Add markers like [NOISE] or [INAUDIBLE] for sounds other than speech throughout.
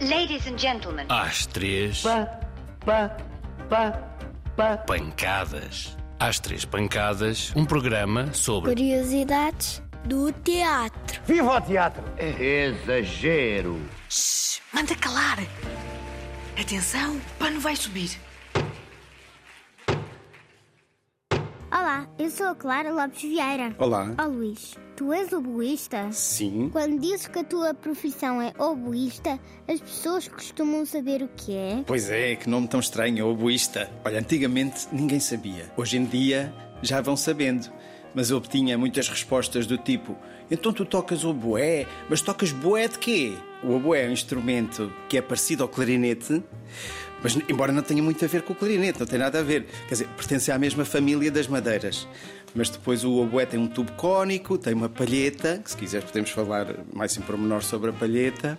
Ladies and gentlemen. Às três, Pá, pá, pá, pá. pancadas. Às três pancadas, um programa sobre Curiosidades do teatro. Viva o teatro! Exagero. Shhh, manda calar. Atenção, o pano vai subir. Olá, eu sou a Clara Lopes Vieira. Olá. Ó Luís, tu és oboísta? Sim. Quando dizes que a tua profissão é oboísta, as pessoas costumam saber o que é? Pois é, que nome tão estranho, oboísta. Olha, antigamente ninguém sabia. Hoje em dia já vão sabendo. Mas eu obtinha muitas respostas do tipo: então tu tocas oboé, mas tocas boé de quê? O oboé é um instrumento que é parecido ao clarinete, mas embora não tenha muito a ver com o clarinete, não tem nada a ver. Quer dizer, pertence à mesma família das madeiras. Mas depois o oboé tem um tubo cônico, tem uma palheta, que se quiser podemos falar mais em pormenor sobre a palheta,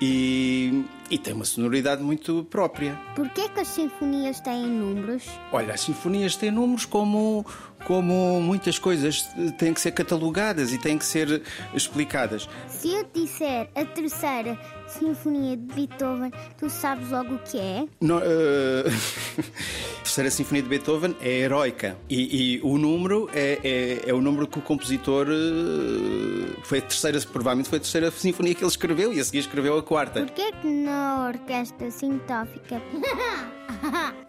e, e tem uma sonoridade muito própria. Porquê que as sinfonias têm números? Olha, as sinfonias têm números como, como muitas coisas têm que ser catalogadas e têm que ser explicadas. Se eu te disser a terceira sinfonia de Beethoven, tu sabes logo o que é? No- eh, a [LAUGHS] terceira sinfonia de Beethoven é heroica e, e o número é, é, é o número que o compositor eh, foi a terceira, provavelmente foi a terceira sinfonia que ele escreveu e a seguir escreveu a quarta. Porquê que na orquestra sintófica... [LAUGHS]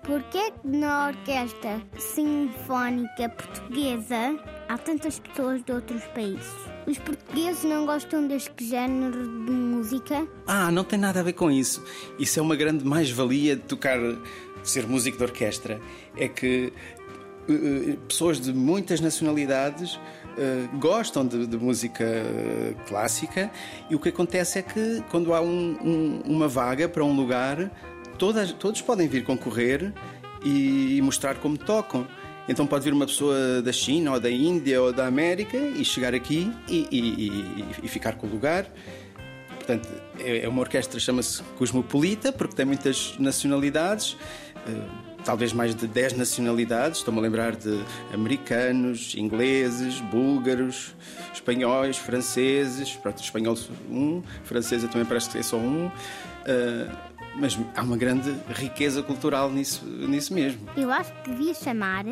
Porquê que na orquestra sinfónica portuguesa há tantas pessoas de outros países? Os portugueses não gostam deste género de música? Ah, não tem nada a ver com isso. Isso é uma grande mais-valia de tocar, de ser músico de orquestra. É que eh, eh, pessoas de muitas nacionalidades eh, gostam de, de música eh, clássica e o que acontece é que quando há um- um- uma vaga para um lugar, todas, todos podem vir concorrer e mostrar como tocam. Então pode vir uma pessoa da China ou da Índia ou da América e chegar aqui e- e- e- ficar com o lugar. Portanto, é é uma orquestra, chama-se Cosmopolita, porque tem muitas nacionalidades, eh, talvez mais de 10 nacionalidades. Estou-me a lembrar de americanos, ingleses, búlgaros, espanhóis, franceses. Pronto, espanhol um, francesa também parece que é só um. Eh, mas há uma grande riqueza cultural nisso, nisso mesmo. Eu acho que devia chamar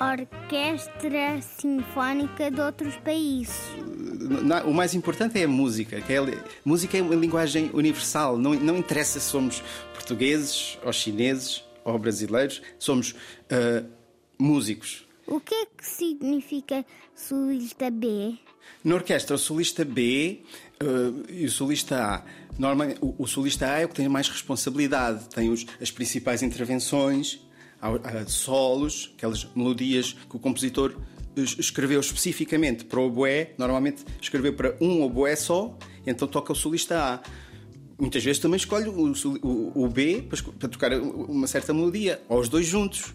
Orquestra Sinfónica de outros países. O mais importante é a música. Que é, música é uma linguagem universal. Não, não interessa se somos portugueses ou chineses ou brasileiros. Somos ah, músicos. O que é que significa solista B? Na orquestra, o solista B ah, e o solista A. Normalmente, o, o solista A é o que tem mais responsabilidade. Tem os- as principais intervenções, há, há solos, aquelas melodias que o compositor es- escreveu especificamente para o oboé. Normalmente escreveu para um oboé só, então toca o solista A. Muitas vezes também escolhe o, o- o B para, para tocar uma certa melodia, ou os dois juntos.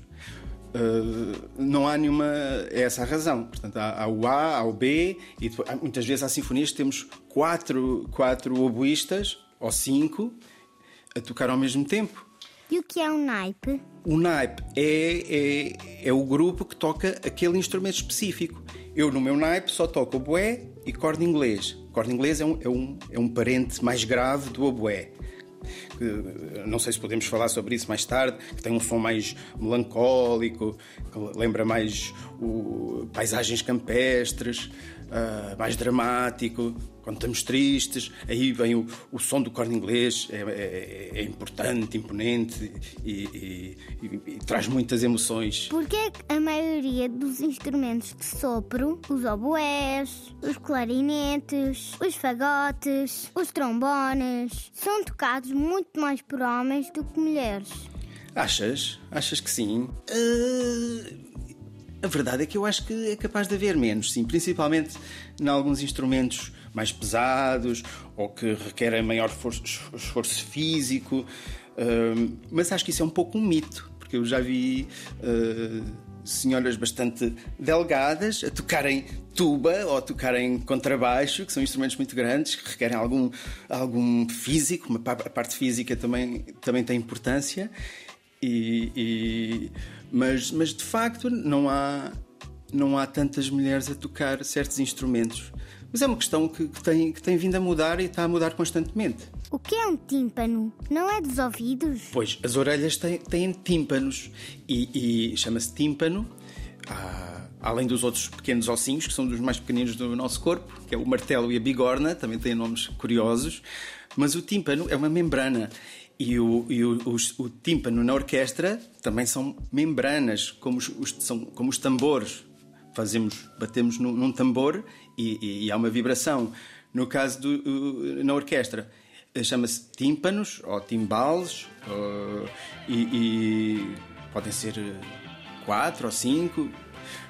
Uh, não há nenhuma. É essa a razão. Portanto, há, há o A, há o B, e depois- há- muitas vezes há sinfonias que temos quatro, quatro oboístas, ou cinco, a tocar ao mesmo tempo. E o que é um naipe? O naipe é, é, é o grupo que toca aquele instrumento específico. Eu, no meu naipe, só toco oboé e corda inglês. Corda inglês é um, é um, é um parente mais grave do oboé. Que, Não sei se podemos falar sobre isso mais tarde, que tem um som mais melancólico, que lembra mais o, paisagens campestres, ah, mais dramático. Quando estamos tristes, aí vem o, o som do corno inglês, é, é- é importante, imponente e, e- e- e traz muitas emoções. Porquê que a maioria dos instrumentos de sopro, os oboés, os clarinetes, os fagotes, os trombones, são tocados muito mais por homens do que mulheres? Achas? Achas que sim? Ah, a verdade é que eu acho que é capaz de haver menos, sim, principalmente em alguns instrumentos mais pesados ou que requerem maior forço- esforço físico. Ah, mas acho que isso é um pouco um mito, porque eu já vi ah, senhoras bastante delgadas a tocarem tuba ou a tocarem contrabaixo, que são instrumentos muito grandes, que requerem algum, algum físico, a parte física também, também tem importância. E, e- mas, mas de facto não há, não há tantas mulheres a tocar certos instrumentos. Mas é uma questão que, que tem, que tem vindo a mudar e está a mudar constantemente. O que é um tímpano? Não é dos ouvidos? Pois, as orelhas têm, têm tímpanos e, e chama-se tímpano. Ah, além dos outros pequenos ossinhos, que são dos mais pequeninos do nosso corpo, que é o martelo e a bigorna, também têm nomes curiosos. Mas o tímpano é uma membrana. E o, e o, o, o tímpano na orquestra também são membranas, como os, os são, como os tambores. Fazemos, batemos num, tambor e, e, e, há uma vibração. No caso do, na orquestra, chama-se tímpanos ou timbales, uh, e, e podem ser quatro ou cinco.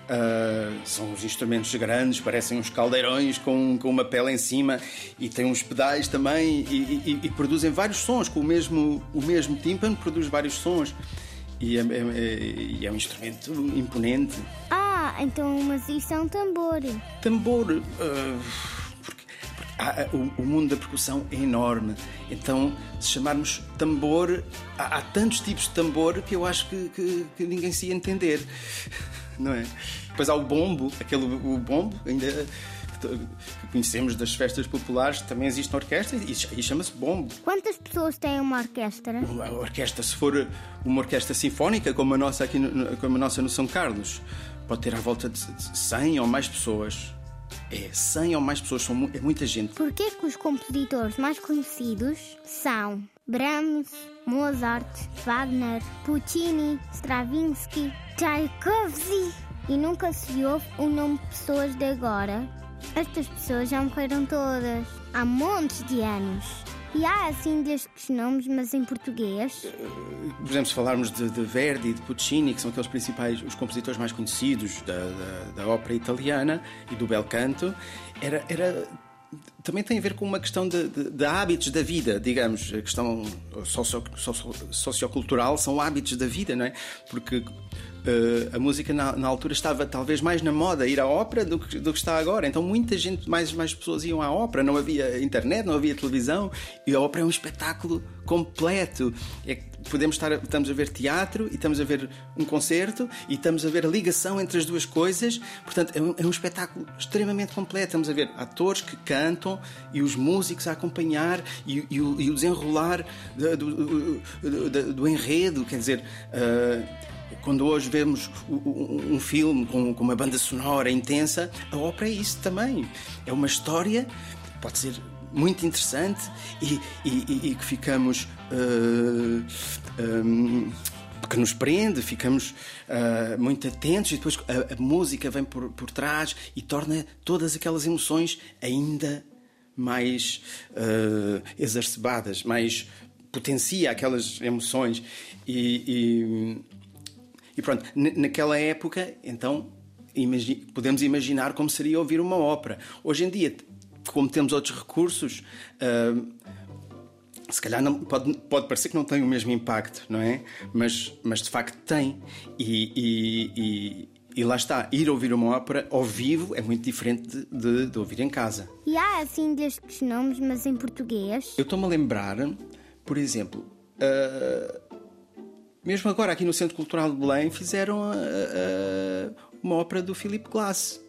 Uh, são uns instrumentos grandes, parecem uns caldeirões com, com uma pele em cima e têm uns pedais também e, e, e produzem vários sons com o mesmo, o mesmo tímpano, produz vários sons e é, é, é, é um instrumento imponente. Ah, então mas isso é um tambor. Tambor. Uh, porque, porque há, o, o, mundo da percussão é enorme. Então, se chamarmos tambor, há, há tantos tipos de tambor que eu acho que, que, que ninguém se ia entender [LAUGHS] não é? Depois há o bombo, aquele o bombo, ainda que conhecemos das festas populares, também existe na orquestra e chama-se bombo. Quantas pessoas têm uma orquestra? Uma orquestra, se for uma orquestra sinfónica, como a nossa aqui no, como a nossa no São Carlos, pode ter à volta de 100 ou mais pessoas. É 100 ou mais pessoas, são, é muita gente. Porquê que os compositores mais conhecidos são Brahms, Mozart, Wagner, Puccini, Stravinsky, Tchaikovsky e nunca se ouve o nome de pessoas de agora? Estas pessoas já morreram todas há montes de anos. E há assim destes nomes, mas em português? Por exemplo, se falarmos de, de Verdi e de Puccini, que são aqueles principais, os compositores mais conhecidos da, da, da ópera italiana e do bel canto, era, era também tem a ver com uma questão de, de, de hábitos da vida, digamos, a questão socio, socio, sociocultural são hábitos da vida, não é? Porque Uh, a música na, na, altura estava talvez mais na moda ir à ópera do que, do que está agora. Então muita gente, mais mais pessoas iam à ópera. Não havia internet, não havia televisão e a ópera é um espetáculo completo. É, podemos estar, estamos a ver teatro e estamos a ver um concerto e estamos a ver a ligação entre as duas coisas. Portanto, é um, é um espetáculo extremamente completo. Estamos a ver atores que cantam e os músicos a acompanhar e, e, o, e o, desenrolar do, do, do, do, enredo. Quer dizer. Uh, quando hoje vemos um filme com uma banda sonora intensa, a ópera é isso também. É uma história, pode ser muito interessante e, e, e que ficamos. Uh, eh, um, que nos prende, ficamos uh, muito atentos e depois a, a música vem por, por trás e torna todas aquelas emoções ainda mais uh, exacerbadas, mais potencia aquelas emoções e, e e pronto, naquela época, então, imagi podemos imaginar como seria ouvir uma ópera. Hoje em dia, como temos outros recursos, uh, se calhar não, pode, pode parecer que não tem o mesmo impacto, não é? Mas, mas de facto tem. E, e, e, e lá está, ir ouvir uma ópera ao vivo é muito diferente de, de, ouvir em casa. E há assim destes nomes, mas em português? Eu estou-me a lembrar, por exemplo. Uh, mesmo agora, aqui no Centro Cultural de Belém, fizeram a, a, uma ópera do Philip Glass.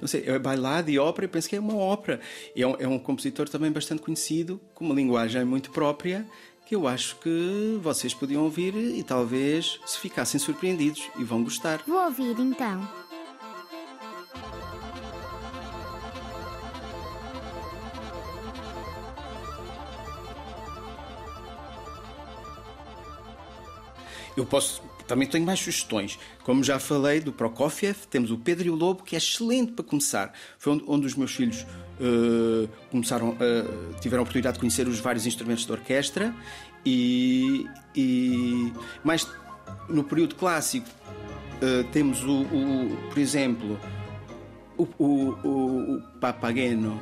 Não sei, é bailado e ópera, eu penso que é uma ópera. É um, é um compositor também bastante conhecido, com uma linguagem muito própria, que eu acho que vocês podiam ouvir e talvez se ficassem surpreendidos e vão gostar. Vou ouvir então. Eu posso. Também tenho mais sugestões. Como já falei do Prokofiev, temos o Pedro e o Lobo, que é excelente para começar. Foi onde, onde os meus filhos uh, começaram, uh, tiveram a oportunidade de conhecer os vários instrumentos da orquestra e, e mais no período clássico uh, temos o, o, por exemplo, o, o, o Papageno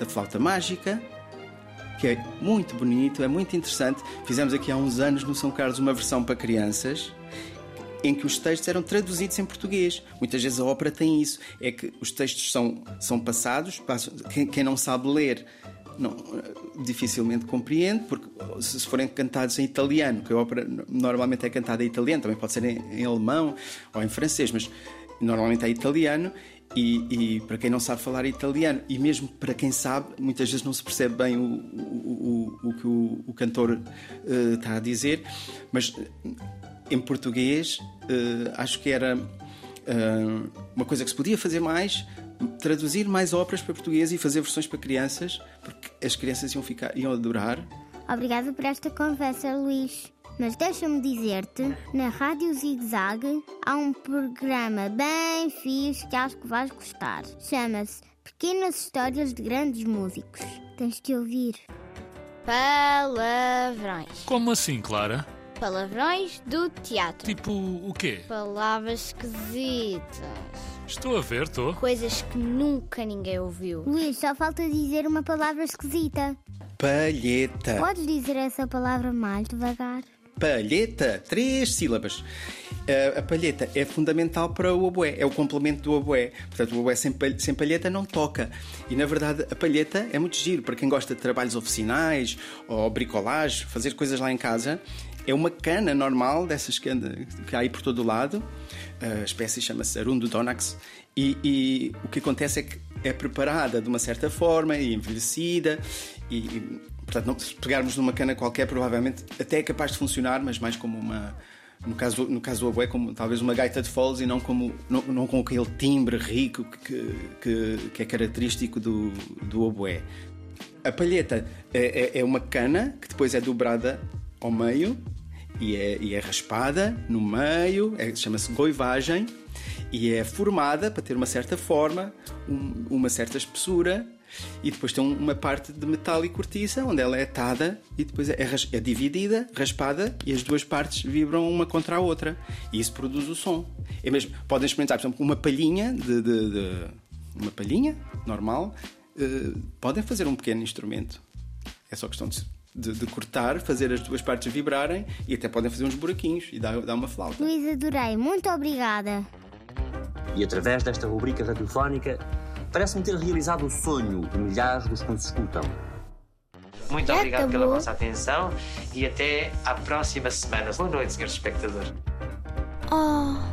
da flauta mágica que é muito bonito, é muito interessante. Fizemos aqui há uns anos no São Carlos uma versão para crianças em que os textos eram traduzidos em português. Muitas vezes a ópera tem isso, é que os textos são, são passados, quem, quem não sabe ler não, dificilmente compreende, porque se forem cantados em italiano, que a ópera normalmente é cantada em italiano, também pode ser em, em alemão ou em francês, mas normalmente é italiano. E, e, para quem não sabe falar italiano, e mesmo para quem sabe, muitas vezes não se percebe bem o, o, o, o que o, cantor uh, está a dizer, mas em português uh, acho que era uh, uma coisa que se podia fazer mais, traduzir mais óperas para português e fazer versões para crianças, porque as crianças iam, ficar, iam adorar. Obrigado por esta conversa, Luís. Mas deixa-me dizer-te, na Rádio Zig Zag há um programa bem fixe que acho que vais gostar. Chama-se Pequenas Histórias de Grandes Músicos. Tens de ouvir. Palavrões. Como assim, Clara? Palavrões do teatro. Tipo o quê? Palavras esquisitas. Estou a ver, estou. Coisas que nunca ninguém ouviu. Luís, só falta dizer uma palavra esquisita. Palheta. Podes dizer essa palavra mais devagar? Palheta, três sílabas. Uh, a palheta é fundamental para o oboé, é o complemento do oboé. Portanto, o oboé sem, sem palheta não toca. E na verdade, a palheta é muito giro para quem gosta de trabalhos oficinais ou bricolagem, fazer coisas lá em casa. É uma cana normal, dessas que, anda, que há aí por todo o lado. A espécie chama-se Arundo donax. E, e, o que acontece é que é preparada de uma certa forma e envelhecida. E portanto, não, se pegarmos numa cana qualquer, provavelmente até é capaz de funcionar, mas mais como uma. No caso, no caso do oboé, como talvez uma gaita de foles e não, como, não, não com aquele timbre rico que, que, que é característico do, do oboé. A palheta é, é, é uma cana que depois é dobrada ao meio e é, e é raspada no meio, é, chama-se goivagem, e é formada para ter uma certa forma, um, uma certa espessura, e depois tem uma parte de metal e cortiça, onde ela é atada e depois é, é, dividida, raspada, e as duas partes vibram uma contra a outra. E isso produz o som. É mesmo, podem experimentar, por exemplo, uma palhinha de, de, de uma palhinha normal, uh, podem fazer um pequeno instrumento. É só questão de de, de, cortar, fazer as duas partes vibrarem e até podem fazer uns buraquinhos e dar, dar uma flauta. Luís, adorei. Muito obrigada. E através desta rubrica radiofónica, parece-me ter realizado o sonho de milhares dos que nos escutam. Muito Já obrigado acabou. pela vossa atenção e até à próxima semana. Boa noite, senhores espectadores. Oh.